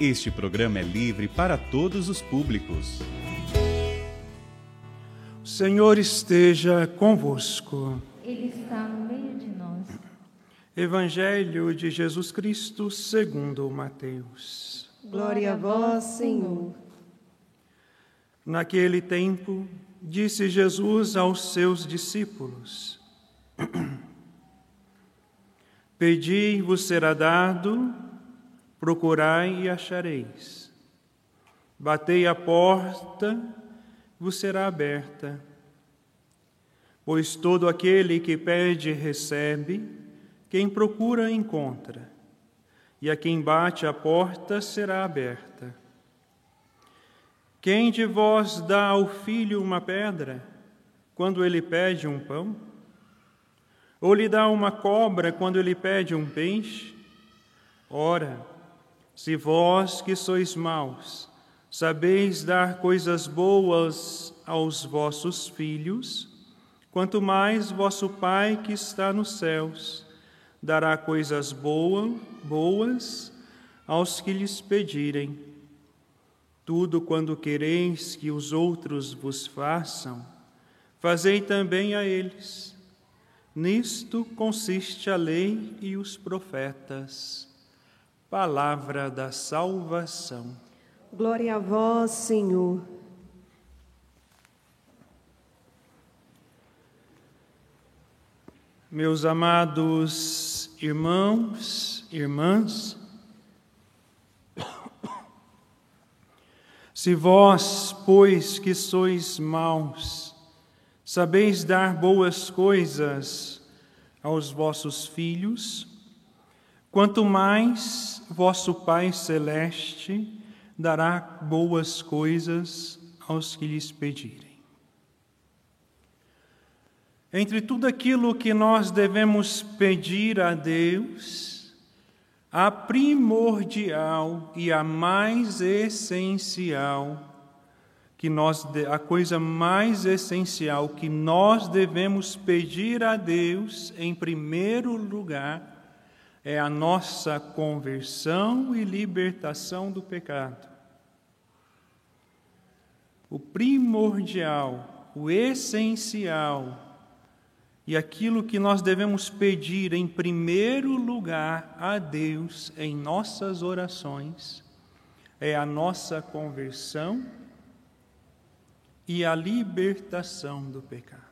Este programa é livre para todos os públicos. O Senhor esteja convosco. Ele está no meio de nós. Evangelho de Jesus Cristo segundo Mateus. Glória a vós, Senhor. Naquele tempo, disse Jesus aos seus discípulos: Pedi vos será dado, procurai e achareis. Batei a porta, vos será aberta. Pois todo aquele que pede, recebe, quem procura, encontra, e a quem bate a porta será aberta. Quem de vós dá ao filho uma pedra quando ele pede um pão? Ou lhe dá uma cobra quando ele pede um peixe? Ora, se vós que sois maus, sabeis dar coisas boas aos vossos filhos, quanto mais vosso Pai que está nos céus dará coisas boas, boas aos que lhes pedirem. Tudo quando quereis que os outros vos façam, fazei também a eles. Nisto consiste a lei e os profetas. Palavra da salvação. Glória a vós, Senhor. Meus amados irmãos, irmãs, se vós, pois que sois maus, sabeis dar boas coisas aos vossos filhos, quanto mais vosso Pai Celeste dará boas coisas aos que lhes pedirem. Entre tudo aquilo que nós devemos pedir a Deus, a primordial e a mais essencial, que nós a coisa mais essencial que nós devemos pedir a Deus em primeiro lugar é a nossa conversão e libertação do pecado. O primordial, o essencial, e aquilo que nós devemos pedir em primeiro lugar a Deus em nossas orações é a nossa conversão e a libertação do pecado.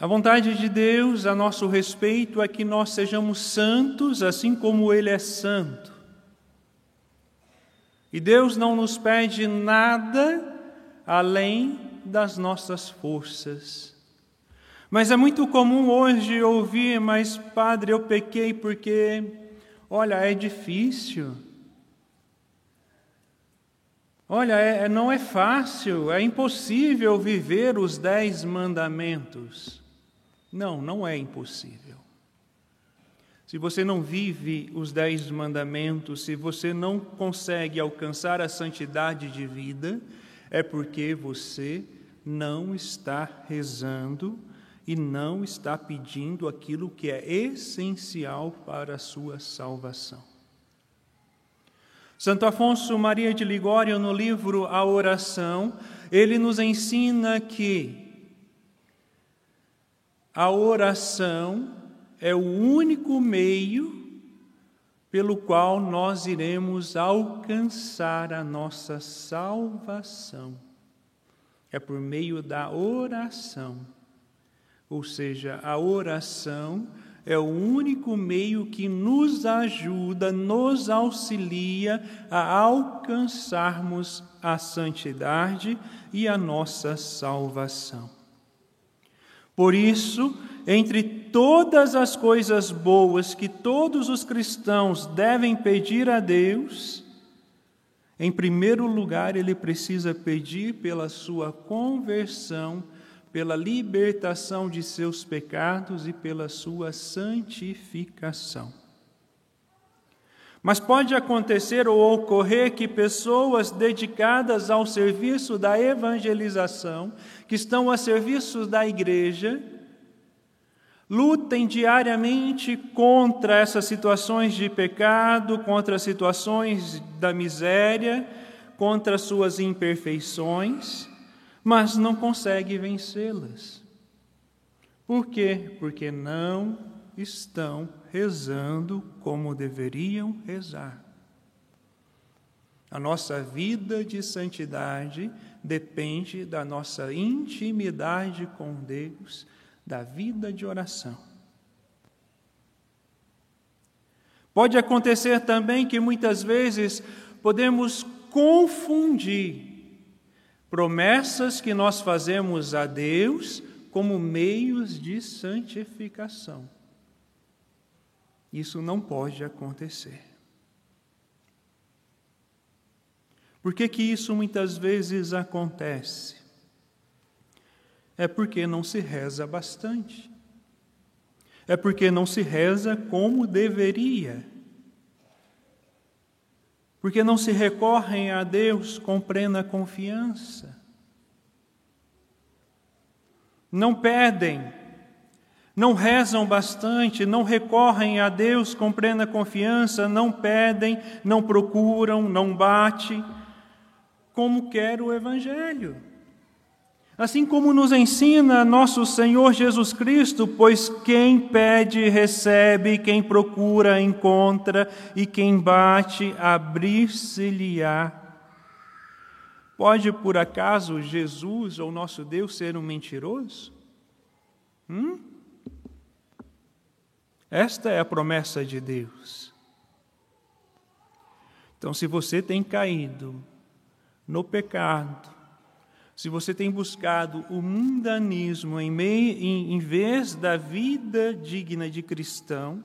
A vontade de Deus a nosso respeito é que nós sejamos santos, assim como Ele é santo. E Deus não nos pede nada além das nossas forças. Mas é muito comum hoje ouvir, mas padre, eu pequei porque, olha, é difícil. Olha, é, não é fácil, é impossível viver os dez mandamentos. Não, não é impossível. Se você não vive os dez mandamentos, se você não consegue alcançar a santidade de vida, é porque você não está rezando e não está pedindo aquilo que é essencial para a sua salvação. Santo Afonso Maria de Ligório, no livro A Oração, ele nos ensina que a oração é o único meio pelo qual nós iremos alcançar a nossa salvação. É por meio da oração. Ou seja, a oração é o único meio que nos ajuda, nos auxilia a alcançarmos a santidade e a nossa salvação. Por isso, entre todas as coisas boas que todos os cristãos devem pedir a Deus, em primeiro lugar, ele precisa pedir pela sua conversão, pela libertação de seus pecados e pela sua santificação. Mas pode acontecer ou ocorrer que pessoas dedicadas ao serviço da evangelização, que estão a serviço da igreja, Lutem diariamente contra essas situações de pecado, contra as situações da miséria, contra suas imperfeições, mas não conseguem vencê-las. Por quê? Porque não estão rezando como deveriam rezar. A nossa vida de santidade depende da nossa intimidade com Deus da vida de oração. Pode acontecer também que muitas vezes podemos confundir promessas que nós fazemos a Deus como meios de santificação. Isso não pode acontecer. Por que, que isso muitas vezes acontece? é porque não se reza bastante. É porque não se reza como deveria. Porque não se recorrem a Deus com plena confiança. Não pedem, não rezam bastante, não recorrem a Deus com plena confiança, não pedem, não procuram, não bate, como quer o Evangelho. Assim como nos ensina nosso Senhor Jesus Cristo, pois quem pede, recebe, quem procura, encontra, e quem bate, abrir-se-lhe-á. Pode por acaso Jesus ou nosso Deus ser um mentiroso? Hum? Esta é a promessa de Deus. Então, se você tem caído no pecado, se você tem buscado o mundanismo em, meio, em, em vez da vida digna de cristão,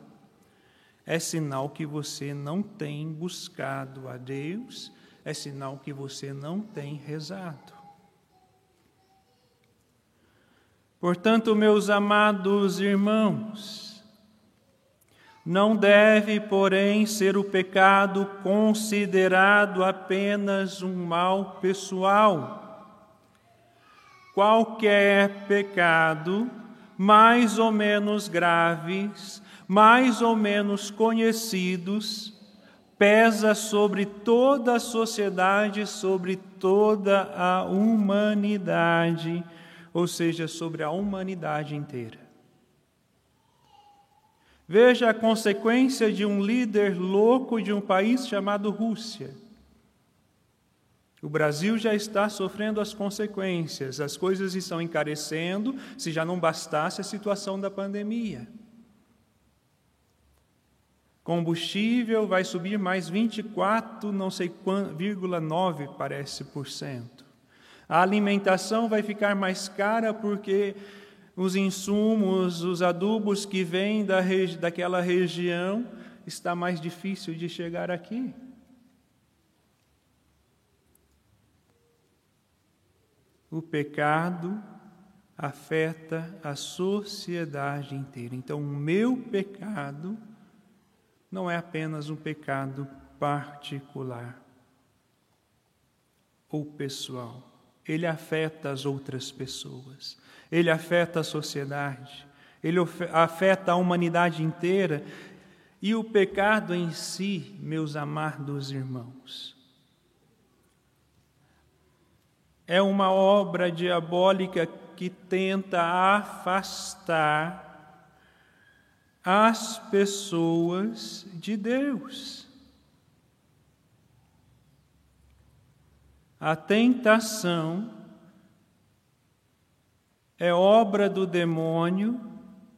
é sinal que você não tem buscado a Deus, é sinal que você não tem rezado. Portanto, meus amados irmãos, não deve, porém, ser o pecado considerado apenas um mal pessoal qualquer pecado, mais ou menos graves, mais ou menos conhecidos, pesa sobre toda a sociedade, sobre toda a humanidade, ou seja, sobre a humanidade inteira. Veja a consequência de um líder louco de um país chamado Rússia o Brasil já está sofrendo as consequências, as coisas estão encarecendo, se já não bastasse a situação da pandemia. Combustível vai subir mais 24, não sei 9 parece por cento. A alimentação vai ficar mais cara porque os insumos, os adubos que vêm da, daquela região está mais difícil de chegar aqui. o pecado afeta a sociedade inteira. Então, o meu pecado não é apenas um pecado particular ou pessoal. Ele afeta as outras pessoas, ele afeta a sociedade, ele afeta a humanidade inteira. E o pecado em si, meus amados irmãos, é uma obra diabólica que tenta afastar as pessoas de Deus. A tentação é obra do demônio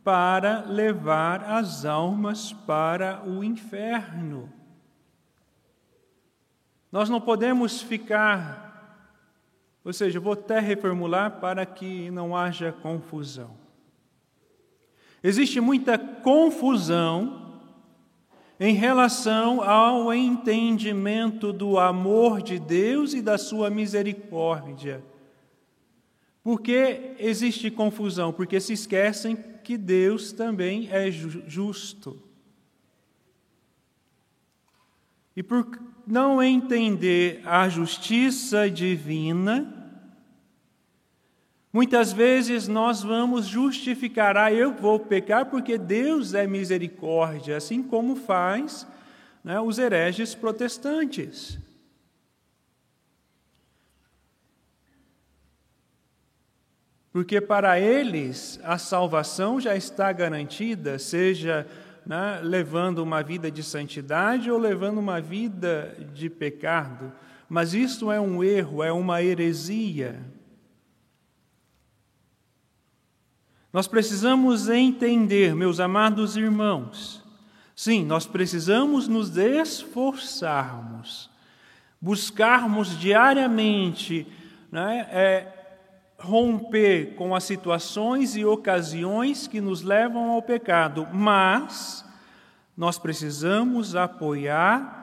para levar as almas para o inferno. Nós não podemos ficar ou seja, vou até reformular para que não haja confusão. Existe muita confusão em relação ao entendimento do amor de Deus e da sua misericórdia. Por que existe confusão? Porque se esquecem que Deus também é justo. E por não entender a justiça divina, Muitas vezes nós vamos justificar, ah, eu vou pecar porque Deus é misericórdia, assim como faz né, os hereges protestantes. Porque para eles a salvação já está garantida, seja né, levando uma vida de santidade ou levando uma vida de pecado. Mas isto é um erro, é uma heresia. Nós precisamos entender, meus amados irmãos, sim, nós precisamos nos esforçarmos, buscarmos diariamente né, é, romper com as situações e ocasiões que nos levam ao pecado, mas nós precisamos apoiar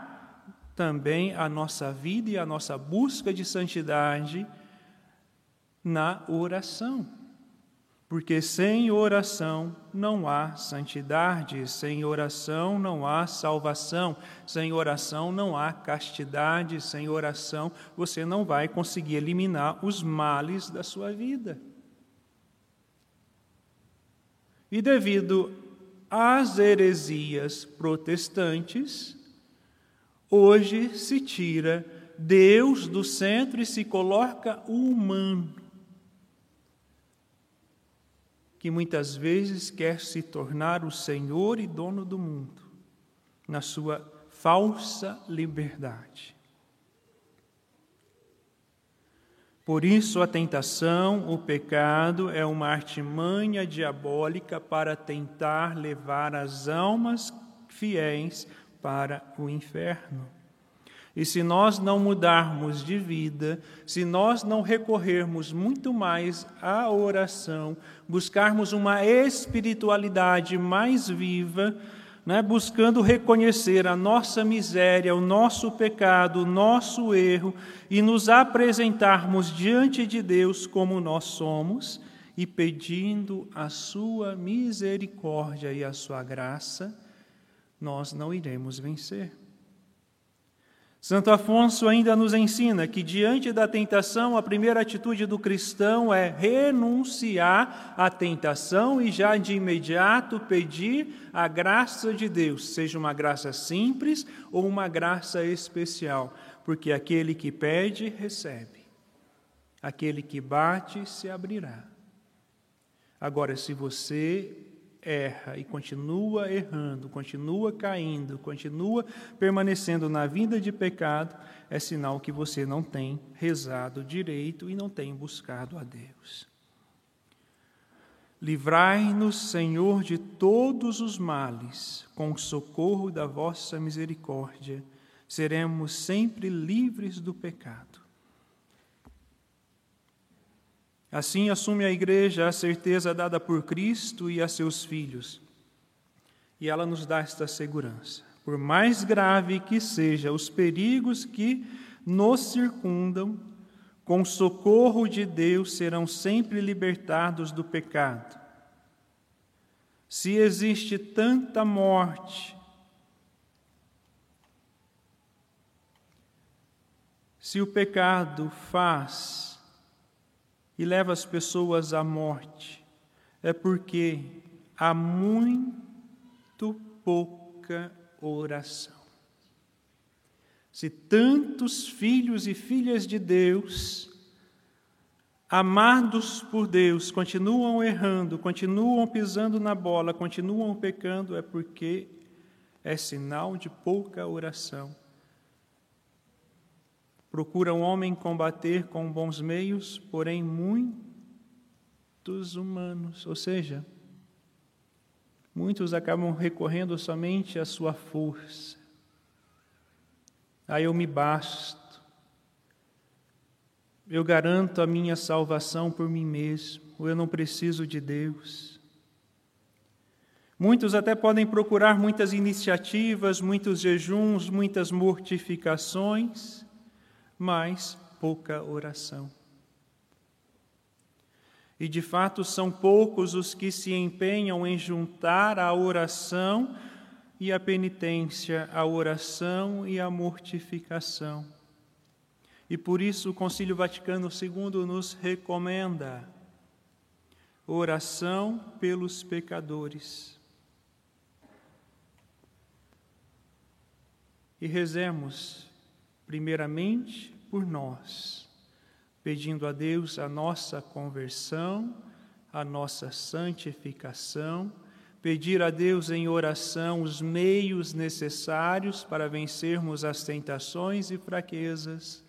também a nossa vida e a nossa busca de santidade na oração. Porque sem oração não há santidade, sem oração não há salvação, sem oração não há castidade, sem oração você não vai conseguir eliminar os males da sua vida. E devido às heresias protestantes, hoje se tira Deus do centro e se coloca o humano que muitas vezes quer se tornar o Senhor e dono do mundo, na sua falsa liberdade. Por isso, a tentação, o pecado, é uma artimanha diabólica para tentar levar as almas fiéis para o inferno. E se nós não mudarmos de vida, se nós não recorrermos muito mais à oração, buscarmos uma espiritualidade mais viva, né, buscando reconhecer a nossa miséria, o nosso pecado, o nosso erro e nos apresentarmos diante de Deus como nós somos e pedindo a sua misericórdia e a sua graça, nós não iremos vencer. Santo Afonso ainda nos ensina que, diante da tentação, a primeira atitude do cristão é renunciar à tentação e já de imediato pedir a graça de Deus, seja uma graça simples ou uma graça especial, porque aquele que pede, recebe, aquele que bate, se abrirá. Agora, se você erra e continua errando, continua caindo, continua permanecendo na vida de pecado, é sinal que você não tem rezado direito e não tem buscado a Deus. Livrai-nos, Senhor, de todos os males, com o socorro da vossa misericórdia, seremos sempre livres do pecado. Assim assume a igreja a certeza dada por Cristo e a seus filhos. E ela nos dá esta segurança. Por mais grave que sejam os perigos que nos circundam, com socorro de Deus serão sempre libertados do pecado. Se existe tanta morte, se o pecado faz e leva as pessoas à morte, é porque há muito pouca oração. Se tantos filhos e filhas de Deus, amados por Deus, continuam errando, continuam pisando na bola, continuam pecando, é porque é sinal de pouca oração Procura um homem combater com bons meios, porém muitos humanos, ou seja, muitos acabam recorrendo somente à sua força. Aí eu me basto, eu garanto a minha salvação por mim mesmo, ou eu não preciso de Deus. Muitos até podem procurar muitas iniciativas, muitos jejuns, muitas mortificações, mas pouca oração. E de fato são poucos os que se empenham em juntar a oração e a penitência, a oração e a mortificação. E por isso o Concílio Vaticano II nos recomenda Oração pelos pecadores. E rezemos, primeiramente, por nós, pedindo a Deus a nossa conversão, a nossa santificação, pedir a Deus em oração os meios necessários para vencermos as tentações e fraquezas,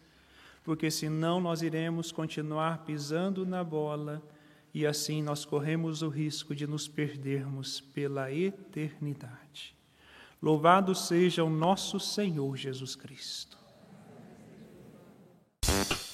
porque senão nós iremos continuar pisando na bola e assim nós corremos o risco de nos perdermos pela eternidade. Louvado seja o nosso Senhor Jesus Cristo. you